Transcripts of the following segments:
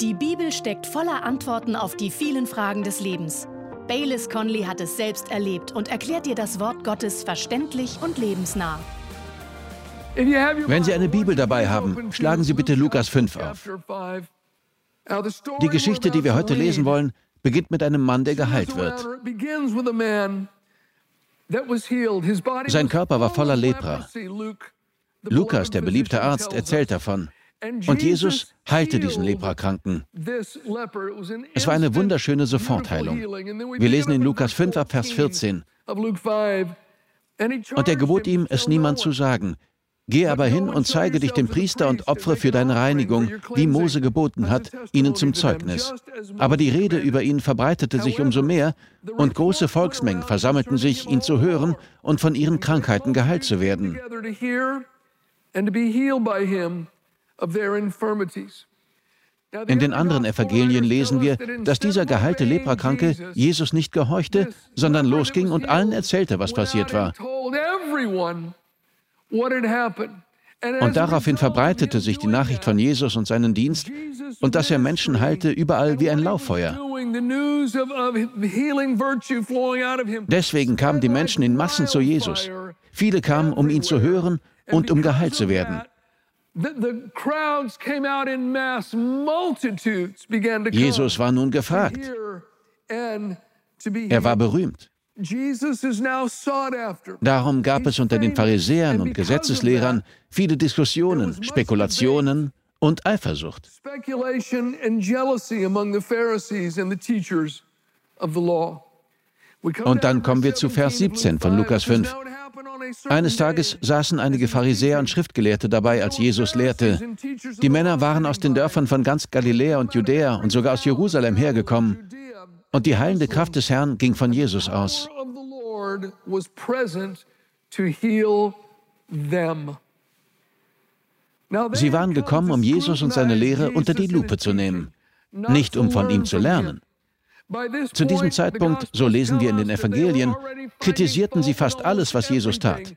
Die Bibel steckt voller Antworten auf die vielen Fragen des Lebens. Baylis Conley hat es selbst erlebt und erklärt dir das Wort Gottes verständlich und lebensnah. Wenn Sie eine Bibel dabei haben, schlagen Sie bitte Lukas 5 auf. Die Geschichte, die wir heute lesen wollen, beginnt mit einem Mann, der geheilt wird. Sein Körper war voller Lepra. Lukas, der beliebte Arzt, erzählt davon. Und Jesus heilte diesen Leprakranken. Es war eine wunderschöne Sofortheilung. Wir lesen in Lukas 5 ab Vers 14. Und er gebot ihm, es niemand zu sagen. Geh aber hin und zeige dich dem Priester und opfere für deine Reinigung, wie Mose geboten hat, ihnen zum Zeugnis. Aber die Rede über ihn verbreitete sich umso mehr, und große Volksmengen versammelten sich, ihn zu hören und von ihren Krankheiten geheilt zu werden. In den anderen Evangelien lesen wir, dass dieser geheilte Leprakranke Jesus nicht gehorchte, sondern losging und allen erzählte, was passiert war. Und daraufhin verbreitete sich die Nachricht von Jesus und seinen Dienst und dass er Menschen heilte überall wie ein Lauffeuer. Deswegen kamen die Menschen in Massen zu Jesus. Viele kamen, um ihn zu hören und um geheilt zu werden. Jesus war nun gefragt. Er war berühmt. Darum gab es unter den Pharisäern und Gesetzeslehrern viele Diskussionen, Spekulationen und Eifersucht. Und dann kommen wir zu Vers 17 von Lukas 5. Eines Tages saßen einige Pharisäer und Schriftgelehrte dabei, als Jesus lehrte. Die Männer waren aus den Dörfern von ganz Galiläa und Judäa und sogar aus Jerusalem hergekommen. Und die heilende Kraft des Herrn ging von Jesus aus. Sie waren gekommen, um Jesus und seine Lehre unter die Lupe zu nehmen, nicht um von ihm zu lernen. Zu diesem Zeitpunkt, so lesen wir in den Evangelien, kritisierten sie fast alles, was Jesus tat.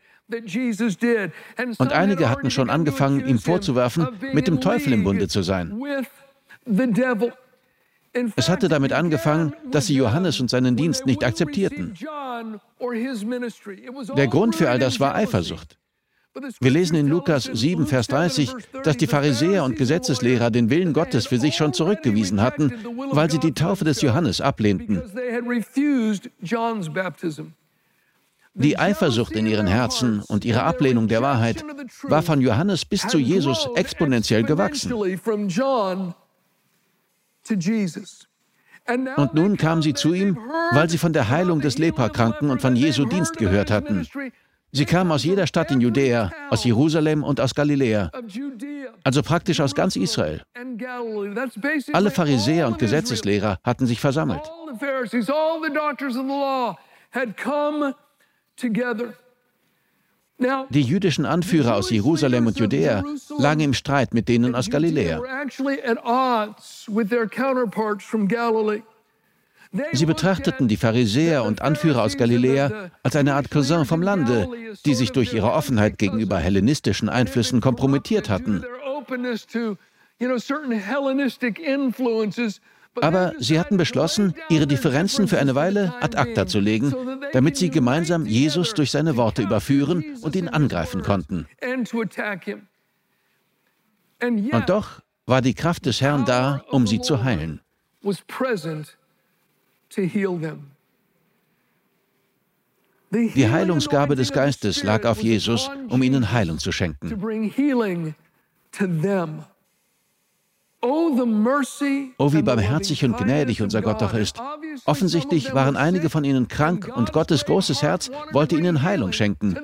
Und einige hatten schon angefangen, ihm vorzuwerfen, mit dem Teufel im Bunde zu sein. Es hatte damit angefangen, dass sie Johannes und seinen Dienst nicht akzeptierten. Der Grund für all das war Eifersucht. Wir lesen in Lukas 7, Vers 30, dass die Pharisäer und Gesetzeslehrer den Willen Gottes für sich schon zurückgewiesen hatten, weil sie die Taufe des Johannes ablehnten. Die Eifersucht in ihren Herzen und ihre Ablehnung der Wahrheit war von Johannes bis zu Jesus exponentiell gewachsen. Und nun kamen sie zu ihm, weil sie von der Heilung des Leprakranken und von Jesu Dienst gehört hatten. Sie kamen aus jeder Stadt in Judäa, aus Jerusalem und aus Galiläa, also praktisch aus ganz Israel. Alle Pharisäer und Gesetzeslehrer hatten sich versammelt. Die jüdischen Anführer aus Jerusalem und Judäa lagen im Streit mit denen aus Galiläa. Sie betrachteten die Pharisäer und Anführer aus Galiläa als eine Art Cousin vom Lande, die sich durch ihre Offenheit gegenüber hellenistischen Einflüssen kompromittiert hatten. Aber sie hatten beschlossen, ihre Differenzen für eine Weile ad acta zu legen, damit sie gemeinsam Jesus durch seine Worte überführen und ihn angreifen konnten. Und doch war die Kraft des Herrn da, um sie zu heilen. Die Heilungsgabe des Geistes lag auf Jesus, um ihnen Heilung zu schenken. Oh, wie barmherzig und gnädig unser Gott doch ist. Offensichtlich waren einige von ihnen krank und Gottes großes Herz wollte ihnen Heilung schenken.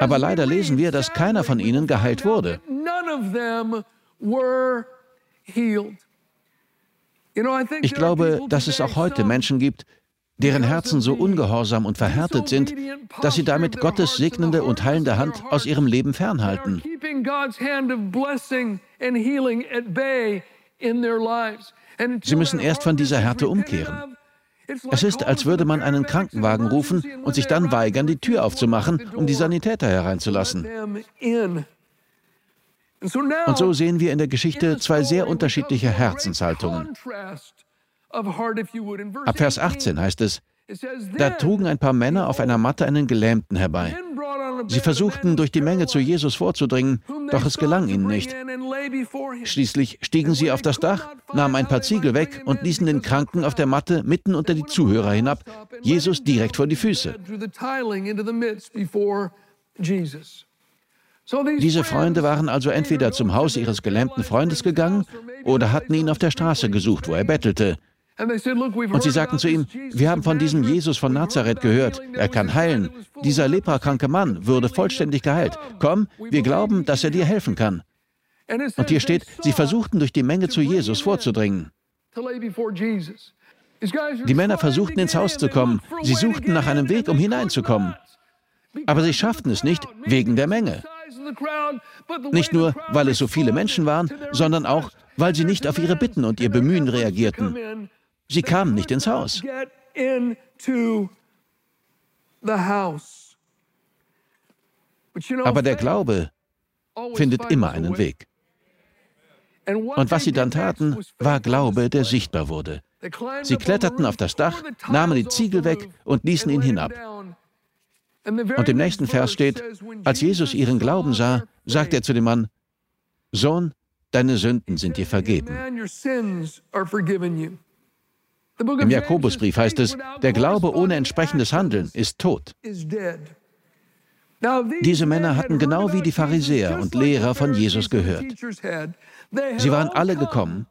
Aber leider lesen wir, dass keiner von ihnen geheilt wurde. Ich glaube, dass es auch heute Menschen gibt, deren Herzen so ungehorsam und verhärtet sind, dass sie damit Gottes segnende und heilende Hand aus ihrem Leben fernhalten. Sie müssen erst von dieser Härte umkehren. Es ist, als würde man einen Krankenwagen rufen und sich dann weigern, die Tür aufzumachen, um die Sanitäter hereinzulassen. Und so sehen wir in der Geschichte zwei sehr unterschiedliche Herzenshaltungen. Ab Vers 18 heißt es, da trugen ein paar Männer auf einer Matte einen Gelähmten herbei. Sie versuchten durch die Menge zu Jesus vorzudringen, doch es gelang ihnen nicht. Schließlich stiegen sie auf das Dach, nahmen ein paar Ziegel weg und ließen den Kranken auf der Matte mitten unter die Zuhörer hinab, Jesus direkt vor die Füße. Diese Freunde waren also entweder zum Haus ihres gelähmten Freundes gegangen oder hatten ihn auf der Straße gesucht, wo er bettelte. Und sie sagten zu ihm, wir haben von diesem Jesus von Nazareth gehört, er kann heilen. Dieser leprakranke Mann würde vollständig geheilt. Komm, wir glauben, dass er dir helfen kann. Und hier steht, sie versuchten durch die Menge zu Jesus vorzudringen. Die Männer versuchten ins Haus zu kommen. Sie suchten nach einem Weg, um hineinzukommen. Aber sie schafften es nicht wegen der Menge. Nicht nur, weil es so viele Menschen waren, sondern auch, weil sie nicht auf ihre Bitten und ihr Bemühen reagierten. Sie kamen nicht ins Haus. Aber der Glaube findet immer einen Weg. Und was sie dann taten, war Glaube, der sichtbar wurde. Sie kletterten auf das Dach, nahmen die Ziegel weg und ließen ihn hinab. Und im nächsten Vers steht, als Jesus ihren Glauben sah, sagte er zu dem Mann, Sohn, deine Sünden sind dir vergeben. Im Jakobusbrief heißt es, der Glaube ohne entsprechendes Handeln ist tot. Diese Männer hatten genau wie die Pharisäer und Lehrer von Jesus gehört. Sie waren alle gekommen,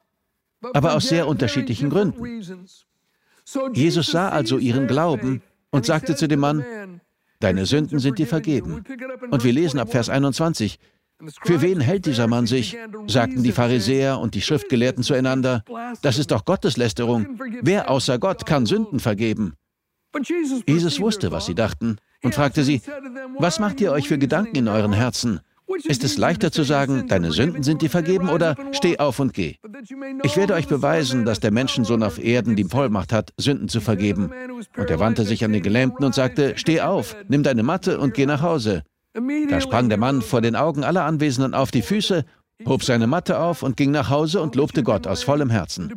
aber aus sehr unterschiedlichen Gründen. Jesus sah also ihren Glauben und sagte zu dem Mann, Deine Sünden sind dir vergeben. Und wir lesen ab Vers 21, für wen hält dieser Mann sich? sagten die Pharisäer und die Schriftgelehrten zueinander. Das ist doch Gotteslästerung. Wer außer Gott kann Sünden vergeben? Jesus wusste, was sie dachten, und fragte sie, was macht ihr euch für Gedanken in euren Herzen? Ist es leichter zu sagen, deine Sünden sind dir vergeben oder steh auf und geh? Ich werde euch beweisen, dass der Menschensohn auf Erden die Vollmacht hat, Sünden zu vergeben. Und er wandte sich an den Gelähmten und sagte, steh auf, nimm deine Matte und geh nach Hause. Da sprang der Mann vor den Augen aller Anwesenden auf die Füße, hob seine Matte auf und ging nach Hause und lobte Gott aus vollem Herzen.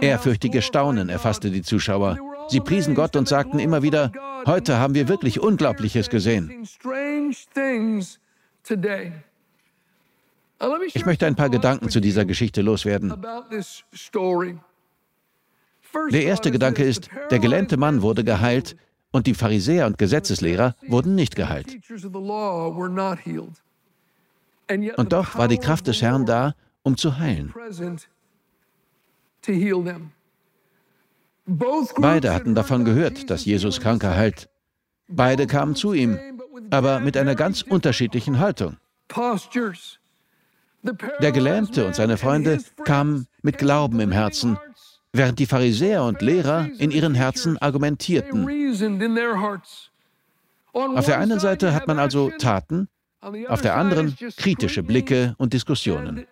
Ehrfürchtige Staunen erfasste die Zuschauer. Sie priesen Gott und sagten immer wieder, heute haben wir wirklich Unglaubliches gesehen. Ich möchte ein paar Gedanken zu dieser Geschichte loswerden. Der erste Gedanke ist, der gelähmte Mann wurde geheilt und die Pharisäer und Gesetzeslehrer wurden nicht geheilt. Und doch war die Kraft des Herrn da, um zu heilen. Beide hatten davon gehört, dass Jesus Kranke heilt. Beide kamen zu ihm, aber mit einer ganz unterschiedlichen Haltung. Der Gelähmte und seine Freunde kamen mit Glauben im Herzen während die Pharisäer und Lehrer in ihren Herzen argumentierten. Auf der einen Seite hat man also Taten, auf der anderen kritische Blicke und Diskussionen.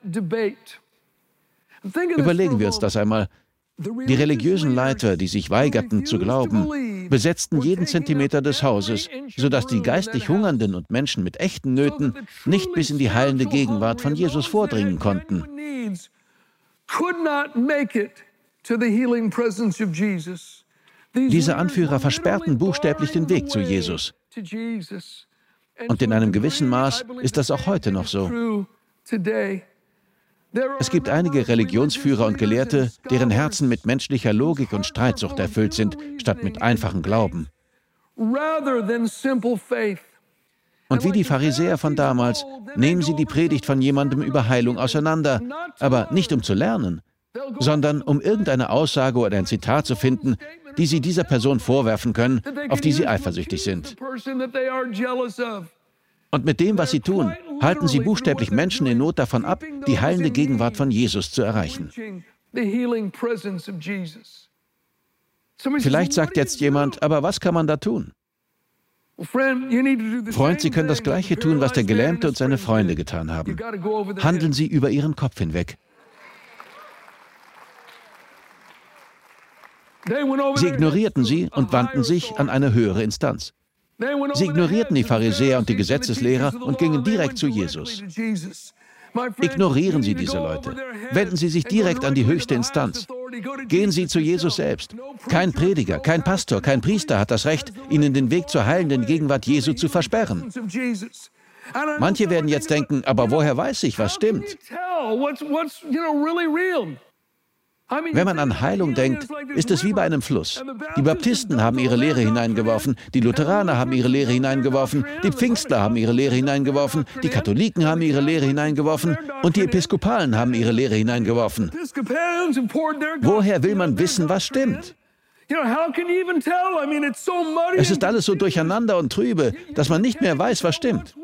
Überlegen wir uns das einmal. Die religiösen Leiter, die sich weigerten zu glauben, besetzten jeden Zentimeter des Hauses, sodass die geistlich Hungernden und Menschen mit echten Nöten nicht bis in die heilende Gegenwart von Jesus vordringen konnten. Diese Anführer versperrten buchstäblich den Weg zu Jesus. Und in einem gewissen Maß ist das auch heute noch so. Es gibt einige Religionsführer und Gelehrte, deren Herzen mit menschlicher Logik und Streitsucht erfüllt sind, statt mit einfachem Glauben. Und wie die Pharisäer von damals nehmen sie die Predigt von jemandem über Heilung auseinander, aber nicht um zu lernen, sondern um irgendeine Aussage oder ein Zitat zu finden, die sie dieser Person vorwerfen können, auf die sie eifersüchtig sind. Und mit dem, was sie tun, halten sie buchstäblich Menschen in Not davon ab, die heilende Gegenwart von Jesus zu erreichen. Vielleicht sagt jetzt jemand, aber was kann man da tun? Freund, Sie können das Gleiche tun, was der Gelähmte und seine Freunde getan haben. Handeln Sie über Ihren Kopf hinweg. Sie ignorierten sie und wandten sich an eine höhere Instanz. Sie ignorierten die Pharisäer und die Gesetzeslehrer und gingen direkt zu Jesus. Ignorieren Sie diese Leute. Wenden Sie sich direkt an die höchste Instanz. Gehen Sie zu Jesus selbst. Kein Prediger, kein Pastor, kein Priester hat das Recht, Ihnen den Weg zur heilenden Gegenwart Jesu zu versperren. Manche werden jetzt denken, aber woher weiß ich, was stimmt? Wenn man an Heilung denkt, ist es wie bei einem Fluss. Die Baptisten haben ihre Lehre hineingeworfen, die Lutheraner haben ihre Lehre hineingeworfen, die Pfingstler haben ihre Lehre hineingeworfen, die Katholiken haben ihre Lehre hineingeworfen und die Episkopalen haben ihre Lehre hineingeworfen. Woher will man wissen, was stimmt? Es ist alles so durcheinander und trübe, dass man nicht mehr weiß, was stimmt.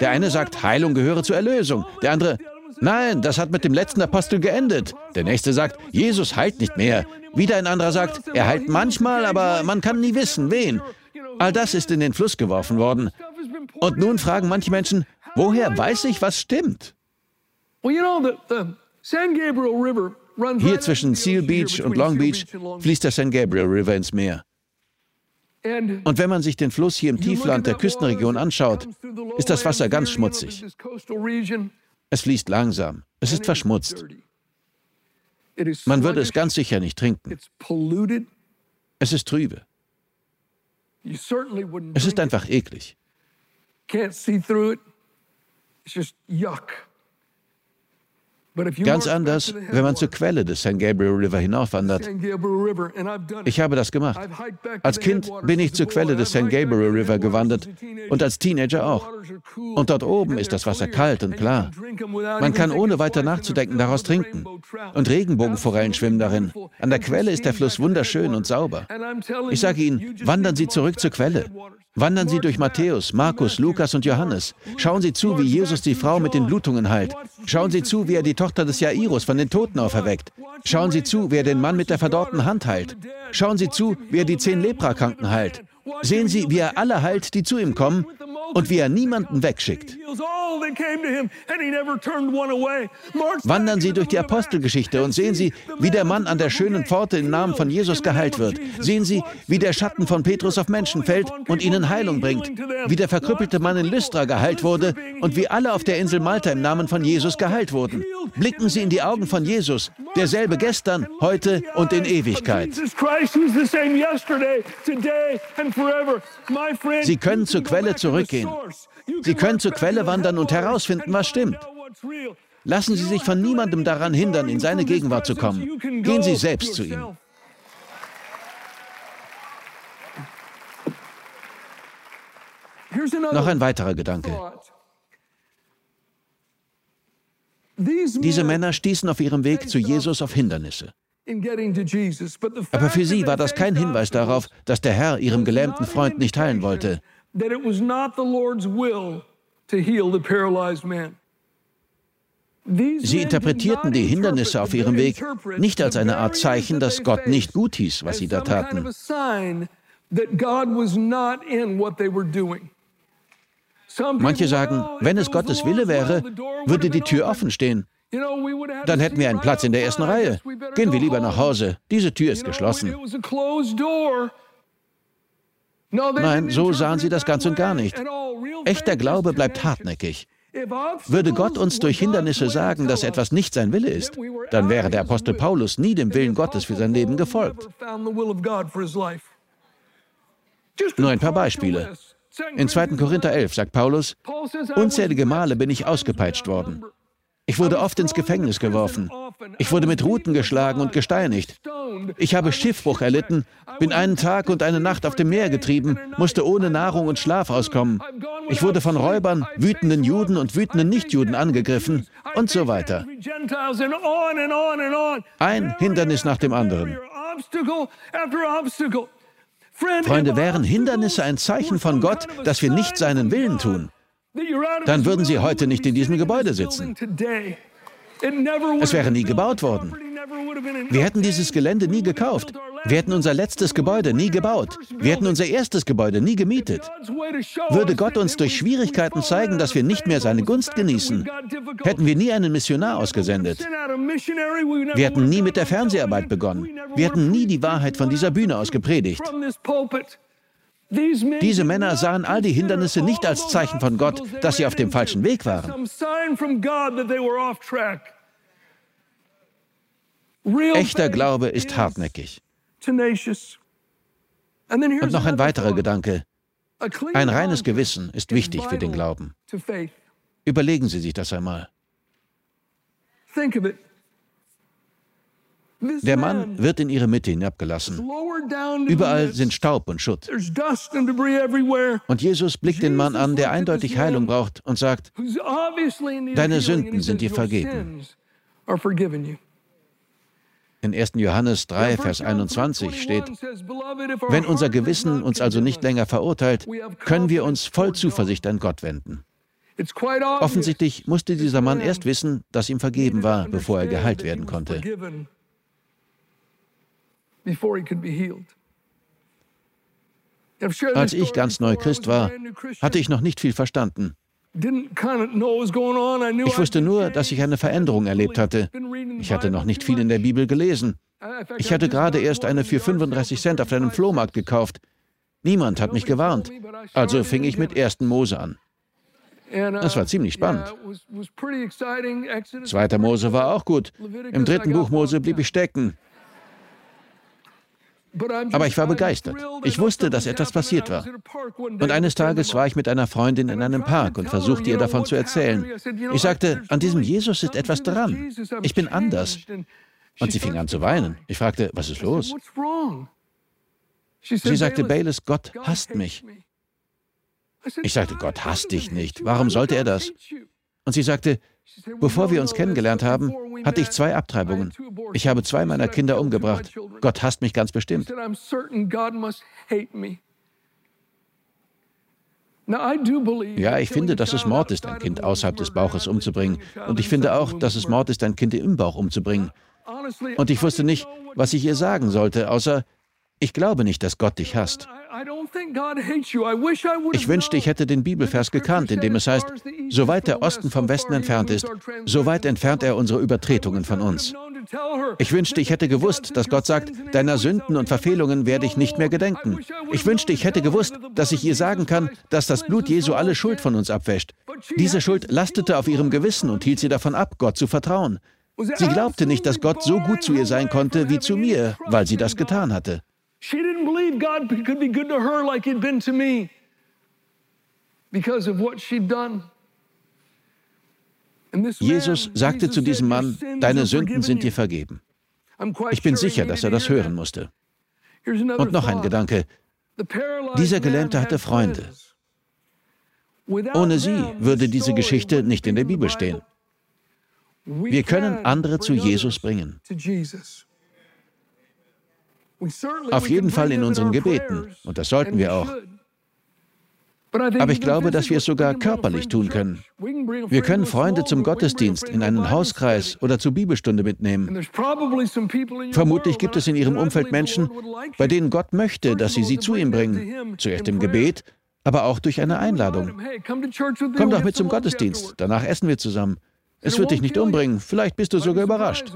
Der eine sagt, Heilung gehöre zur Erlösung. Der andere, Nein, das hat mit dem letzten Apostel geendet. Der nächste sagt, Jesus heilt nicht mehr. Wieder ein anderer sagt, er heilt manchmal, aber man kann nie wissen, wen. All das ist in den Fluss geworfen worden. Und nun fragen manche Menschen, woher weiß ich, was stimmt? Hier zwischen Seal Beach und Long Beach fließt der San Gabriel River ins Meer. Und wenn man sich den Fluss hier im Tiefland der Küstenregion anschaut, ist das Wasser ganz schmutzig. Es fließt langsam. Es ist verschmutzt. Man würde es ganz sicher nicht trinken. Es ist trübe. Es ist einfach eklig. Ganz anders, wenn man zur Quelle des San Gabriel River hinaufwandert. Ich habe das gemacht. Als Kind bin ich zur Quelle des San Gabriel River gewandert und als Teenager auch. Und dort oben ist das Wasser kalt und klar. Man kann ohne weiter nachzudenken daraus trinken. Und Regenbogenforellen schwimmen darin. An der Quelle ist der Fluss wunderschön und sauber. Ich sage Ihnen, wandern Sie zurück zur Quelle. Wandern Sie durch Matthäus, Markus, Lukas und Johannes. Schauen Sie zu, wie Jesus die Frau mit den Blutungen heilt. Schauen Sie zu, wie er die Tochter des Jairus von den Toten auferweckt. Schauen Sie zu, wie er den Mann mit der verdorrten Hand heilt. Schauen Sie zu, wie er die zehn Leprakranken heilt. Sehen Sie, wie er alle heilt, die zu ihm kommen und wie er niemanden wegschickt. Wandern Sie durch die Apostelgeschichte und sehen Sie, wie der Mann an der schönen Pforte im Namen von Jesus geheilt wird. Sehen Sie, wie der Schatten von Petrus auf Menschen fällt und ihnen Heilung bringt. Wie der verkrüppelte Mann in Lystra geheilt wurde und wie alle auf der Insel Malta im Namen von Jesus geheilt wurden. Blicken Sie in die Augen von Jesus, derselbe gestern, heute und in Ewigkeit. Sie können zur Quelle zurückgehen. Sie können zur Quelle wandern und herausfinden, was stimmt. Lassen Sie sich von niemandem daran hindern, in seine Gegenwart zu kommen. Gehen Sie selbst zu ihm. Noch ein weiterer Gedanke. Diese Männer stießen auf ihrem Weg zu Jesus auf Hindernisse. Aber für sie war das kein Hinweis darauf, dass der Herr ihrem gelähmten Freund nicht heilen wollte. Sie interpretierten die Hindernisse auf ihrem Weg nicht als eine Art Zeichen, dass Gott nicht gut hieß, was sie da taten. Manche sagen, wenn es Gottes Wille wäre, würde die Tür offen stehen. Dann hätten wir einen Platz in der ersten Reihe. Gehen wir lieber nach Hause. Diese Tür ist geschlossen. Nein, so sahen sie das ganz und gar nicht. Echter Glaube bleibt hartnäckig. Würde Gott uns durch Hindernisse sagen, dass etwas nicht sein Wille ist, dann wäre der Apostel Paulus nie dem Willen Gottes für sein Leben gefolgt. Nur ein paar Beispiele. In 2. Korinther 11 sagt Paulus, unzählige Male bin ich ausgepeitscht worden. Ich wurde oft ins Gefängnis geworfen. Ich wurde mit Ruten geschlagen und gesteinigt. Ich habe Schiffbruch erlitten, bin einen Tag und eine Nacht auf dem Meer getrieben, musste ohne Nahrung und Schlaf auskommen. Ich wurde von Räubern, wütenden Juden und wütenden Nichtjuden angegriffen und so weiter. Ein Hindernis nach dem anderen. Freunde, wären Hindernisse ein Zeichen von Gott, dass wir nicht seinen Willen tun? Dann würden Sie heute nicht in diesem Gebäude sitzen. Es wäre nie gebaut worden. Wir hätten dieses Gelände nie gekauft. Wir hätten unser letztes Gebäude nie gebaut. Wir hätten unser erstes Gebäude nie gemietet. Würde Gott uns durch Schwierigkeiten zeigen, dass wir nicht mehr seine Gunst genießen, hätten wir nie einen Missionar ausgesendet. Wir hätten nie mit der Fernseharbeit begonnen. Wir hätten nie die Wahrheit von dieser Bühne aus gepredigt. Diese Männer sahen all die Hindernisse nicht als Zeichen von Gott, dass sie auf dem falschen Weg waren. Echter Glaube ist hartnäckig. Und noch ein weiterer Gedanke. Ein reines Gewissen ist wichtig für den Glauben. Überlegen Sie sich das einmal. Der Mann wird in ihre Mitte hinabgelassen. Überall sind Staub und Schutt. Und Jesus blickt den Mann an, der eindeutig Heilung braucht, und sagt, Deine Sünden sind dir vergeben. In 1. Johannes 3, Vers 21 steht, Wenn unser Gewissen uns also nicht länger verurteilt, können wir uns voll Zuversicht an Gott wenden. Offensichtlich musste dieser Mann erst wissen, dass ihm vergeben war, bevor er geheilt werden konnte. Als ich ganz neu Christ war, hatte ich noch nicht viel verstanden. Ich wusste nur, dass ich eine Veränderung erlebt hatte. Ich hatte noch nicht viel in der Bibel gelesen. Ich hatte gerade erst eine für 35 Cent auf einem Flohmarkt gekauft. Niemand hat mich gewarnt. Also fing ich mit 1. Mose an. Es war ziemlich spannend. Zweiter Mose war auch gut. Im dritten Buch Mose blieb ich stecken. Aber ich war begeistert. Ich wusste, dass etwas passiert war. Und eines Tages war ich mit einer Freundin in einem Park und versuchte ihr davon zu erzählen. Ich sagte, an diesem Jesus ist etwas dran. Ich bin anders. Und sie fing an zu weinen. Ich fragte, was ist los? Sie sagte, Bayless, Gott hasst mich. Ich sagte, Gott hasst dich nicht. Warum sollte er das? Und sie sagte, bevor wir uns kennengelernt haben, hatte ich zwei Abtreibungen. Ich habe zwei meiner Kinder umgebracht. Gott hasst mich ganz bestimmt. Ja, ich finde, dass es Mord ist, ein Kind außerhalb des Bauches umzubringen. Und ich finde auch, dass es Mord ist, ein Kind im Bauch umzubringen. Und ich wusste nicht, was ich ihr sagen sollte, außer, ich glaube nicht, dass Gott dich hasst. Ich wünschte, ich hätte den Bibelvers gekannt, in dem es heißt, so weit der Osten vom Westen entfernt ist, so weit entfernt er unsere Übertretungen von uns. Ich wünschte, ich hätte gewusst, dass Gott sagt, deiner Sünden und Verfehlungen werde ich nicht mehr gedenken. Ich wünschte, ich hätte gewusst, dass ich ihr sagen kann, dass das Blut Jesu alle Schuld von uns abwäscht. Diese Schuld lastete auf ihrem Gewissen und hielt sie davon ab, Gott zu vertrauen. Sie glaubte nicht, dass Gott so gut zu ihr sein konnte wie zu mir, weil sie das getan hatte. She didn't believe God could be good to her like he'd been to me because of what she'd done. Jesus sagte zu diesem Mann, deine Sünden sind dir vergeben. Ich bin sicher, dass er das hören musste. Und noch ein Gedanke. Dieser Gelähmte hatte Freunde. Ohne sie würde diese Geschichte nicht in der Bibel stehen. Wir können andere zu Jesus bringen. Auf jeden Fall in unseren Gebeten. Und das sollten wir auch. Aber ich glaube, dass wir es sogar körperlich tun können. Wir können Freunde zum Gottesdienst, in einen Hauskreis oder zur Bibelstunde mitnehmen. Vermutlich gibt es in Ihrem Umfeld Menschen, bei denen Gott möchte, dass Sie sie zu ihm bringen. Zuerst im Gebet, aber auch durch eine Einladung. Komm doch mit zum Gottesdienst, danach essen wir zusammen. Es wird dich nicht umbringen, vielleicht bist du sogar überrascht.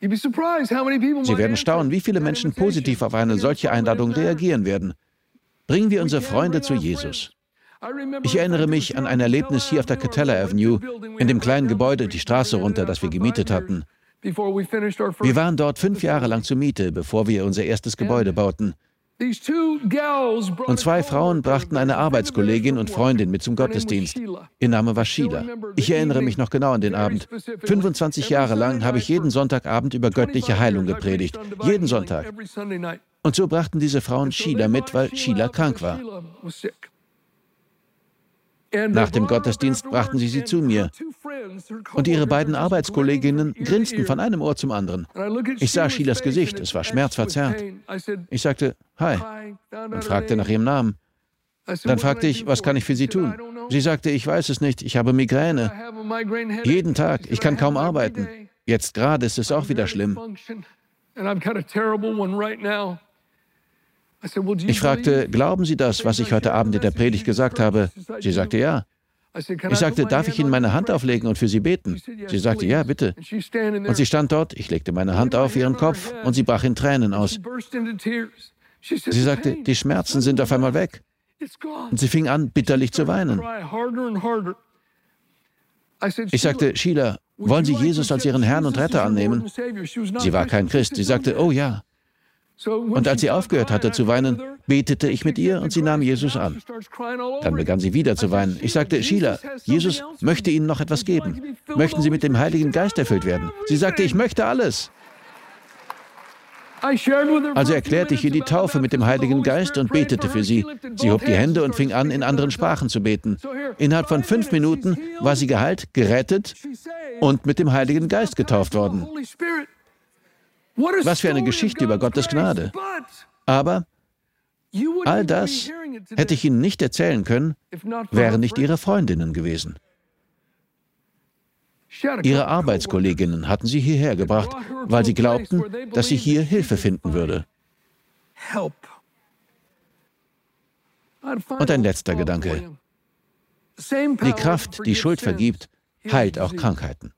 Sie werden staunen, wie viele Menschen positiv auf eine solche Einladung reagieren werden. Bringen wir unsere Freunde zu Jesus. Ich erinnere mich an ein Erlebnis hier auf der Catella Avenue, in dem kleinen Gebäude die Straße runter, das wir gemietet hatten. Wir waren dort fünf Jahre lang zur Miete, bevor wir unser erstes Gebäude bauten. Und zwei Frauen brachten eine Arbeitskollegin und Freundin mit zum Gottesdienst. Ihr Name war Sheila. Ich erinnere mich noch genau an den Abend. 25 Jahre lang habe ich jeden Sonntagabend über göttliche Heilung gepredigt. Jeden Sonntag. Und so brachten diese Frauen Sheila mit, weil Sheila krank war. Nach dem Gottesdienst brachten sie sie zu mir. Und ihre beiden Arbeitskolleginnen grinsten von einem Ohr zum anderen. Ich sah Sheilas Gesicht, es war schmerzverzerrt. Ich sagte, Hi, und fragte nach ihrem Namen. Dann fragte ich, was kann ich für Sie tun? Sie sagte, ich weiß es nicht, ich habe Migräne. Jeden Tag, ich kann kaum arbeiten. Jetzt gerade ist es auch wieder schlimm. Ich fragte, glauben Sie das, was ich heute Abend in der Predigt gesagt habe? Sie sagte ja. Ich sagte, darf ich Ihnen meine Hand auflegen und für Sie beten? Sie sagte, ja, bitte. Und sie stand dort, ich legte meine Hand auf ihren Kopf und sie brach in Tränen aus. Sie sagte, die Schmerzen sind auf einmal weg. Und sie fing an, bitterlich zu weinen. Ich sagte, Sheila, wollen Sie Jesus als Ihren Herrn und Retter annehmen? Sie war kein Christ. Sie sagte, oh ja. Und als sie aufgehört hatte zu weinen, betete ich mit ihr und sie nahm Jesus an. Dann begann sie wieder zu weinen. Ich sagte, Sheila, Jesus möchte Ihnen noch etwas geben. Möchten Sie mit dem Heiligen Geist erfüllt werden? Sie sagte, ich möchte alles. Also erklärte ich ihr die Taufe mit dem Heiligen Geist und betete für sie. Sie hob die Hände und fing an, in anderen Sprachen zu beten. Innerhalb von fünf Minuten war sie geheilt, gerettet und mit dem Heiligen Geist getauft worden. Was für eine Geschichte über Gottes Gnade. Aber all das hätte ich Ihnen nicht erzählen können, wären nicht Ihre Freundinnen gewesen. Ihre Arbeitskolleginnen hatten sie hierher gebracht, weil sie glaubten, dass sie hier Hilfe finden würde. Und ein letzter Gedanke. Die Kraft, die Schuld vergibt, heilt auch Krankheiten.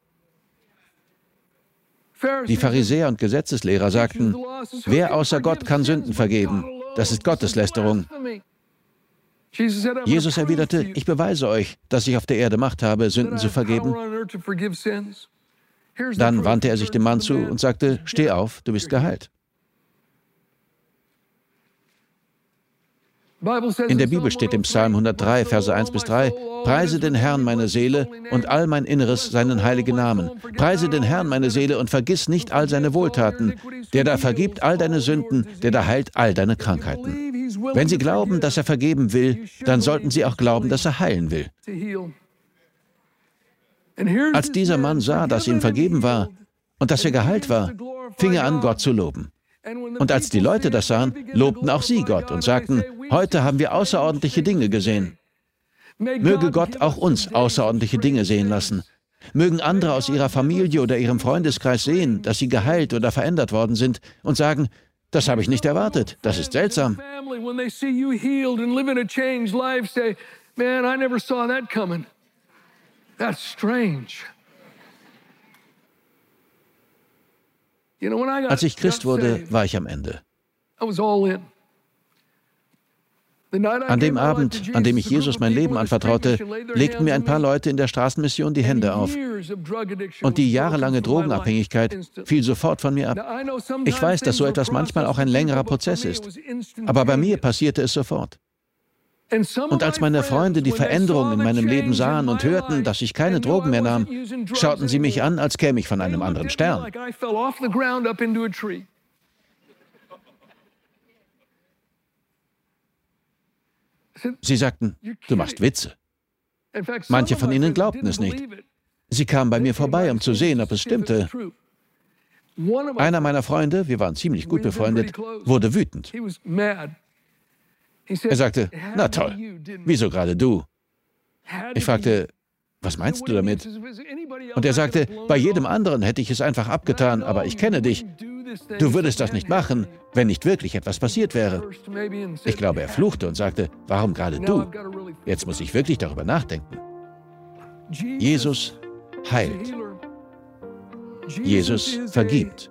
Die Pharisäer und Gesetzeslehrer sagten, wer außer Gott kann Sünden vergeben? Das ist Gotteslästerung. Jesus erwiderte, ich beweise euch, dass ich auf der Erde Macht habe, Sünden zu vergeben. Dann wandte er sich dem Mann zu und sagte, steh auf, du bist geheilt. In der Bibel steht im Psalm 103, Verse 1 bis 3, Preise den Herrn, meine Seele, und all mein Inneres seinen heiligen Namen. Preise den Herrn, meine Seele, und vergiss nicht all seine Wohltaten, der da vergibt all deine Sünden, der da heilt all deine Krankheiten. Wenn Sie glauben, dass er vergeben will, dann sollten Sie auch glauben, dass er heilen will. Als dieser Mann sah, dass ihm vergeben war und dass er geheilt war, fing er an, Gott zu loben. Und als die Leute das sahen, lobten auch sie Gott und sagten, heute haben wir außerordentliche Dinge gesehen. Möge Gott auch uns außerordentliche Dinge sehen lassen. Mögen andere aus ihrer Familie oder ihrem Freundeskreis sehen, dass sie geheilt oder verändert worden sind und sagen, das habe ich nicht erwartet. Das ist seltsam. Als ich Christ wurde, war ich am Ende. An dem Abend, an dem ich Jesus mein Leben anvertraute, legten mir ein paar Leute in der Straßenmission die Hände auf. Und die jahrelange Drogenabhängigkeit fiel sofort von mir ab. Ich weiß, dass so etwas manchmal auch ein längerer Prozess ist. Aber bei mir passierte es sofort. Und als meine Freunde die Veränderung in meinem Leben sahen und hörten, dass ich keine Drogen mehr nahm, schauten sie mich an, als käme ich von einem anderen Stern. Sie sagten, du machst Witze. Manche von ihnen glaubten es nicht. Sie kamen bei mir vorbei, um zu sehen, ob es stimmte. Einer meiner Freunde, wir waren ziemlich gut befreundet, wurde wütend. Er sagte, na toll, wieso gerade du? Ich fragte, was meinst du damit? Und er sagte, bei jedem anderen hätte ich es einfach abgetan, aber ich kenne dich. Du würdest das nicht machen, wenn nicht wirklich etwas passiert wäre. Ich glaube, er fluchte und sagte, warum gerade du? Jetzt muss ich wirklich darüber nachdenken. Jesus heilt. Jesus vergibt.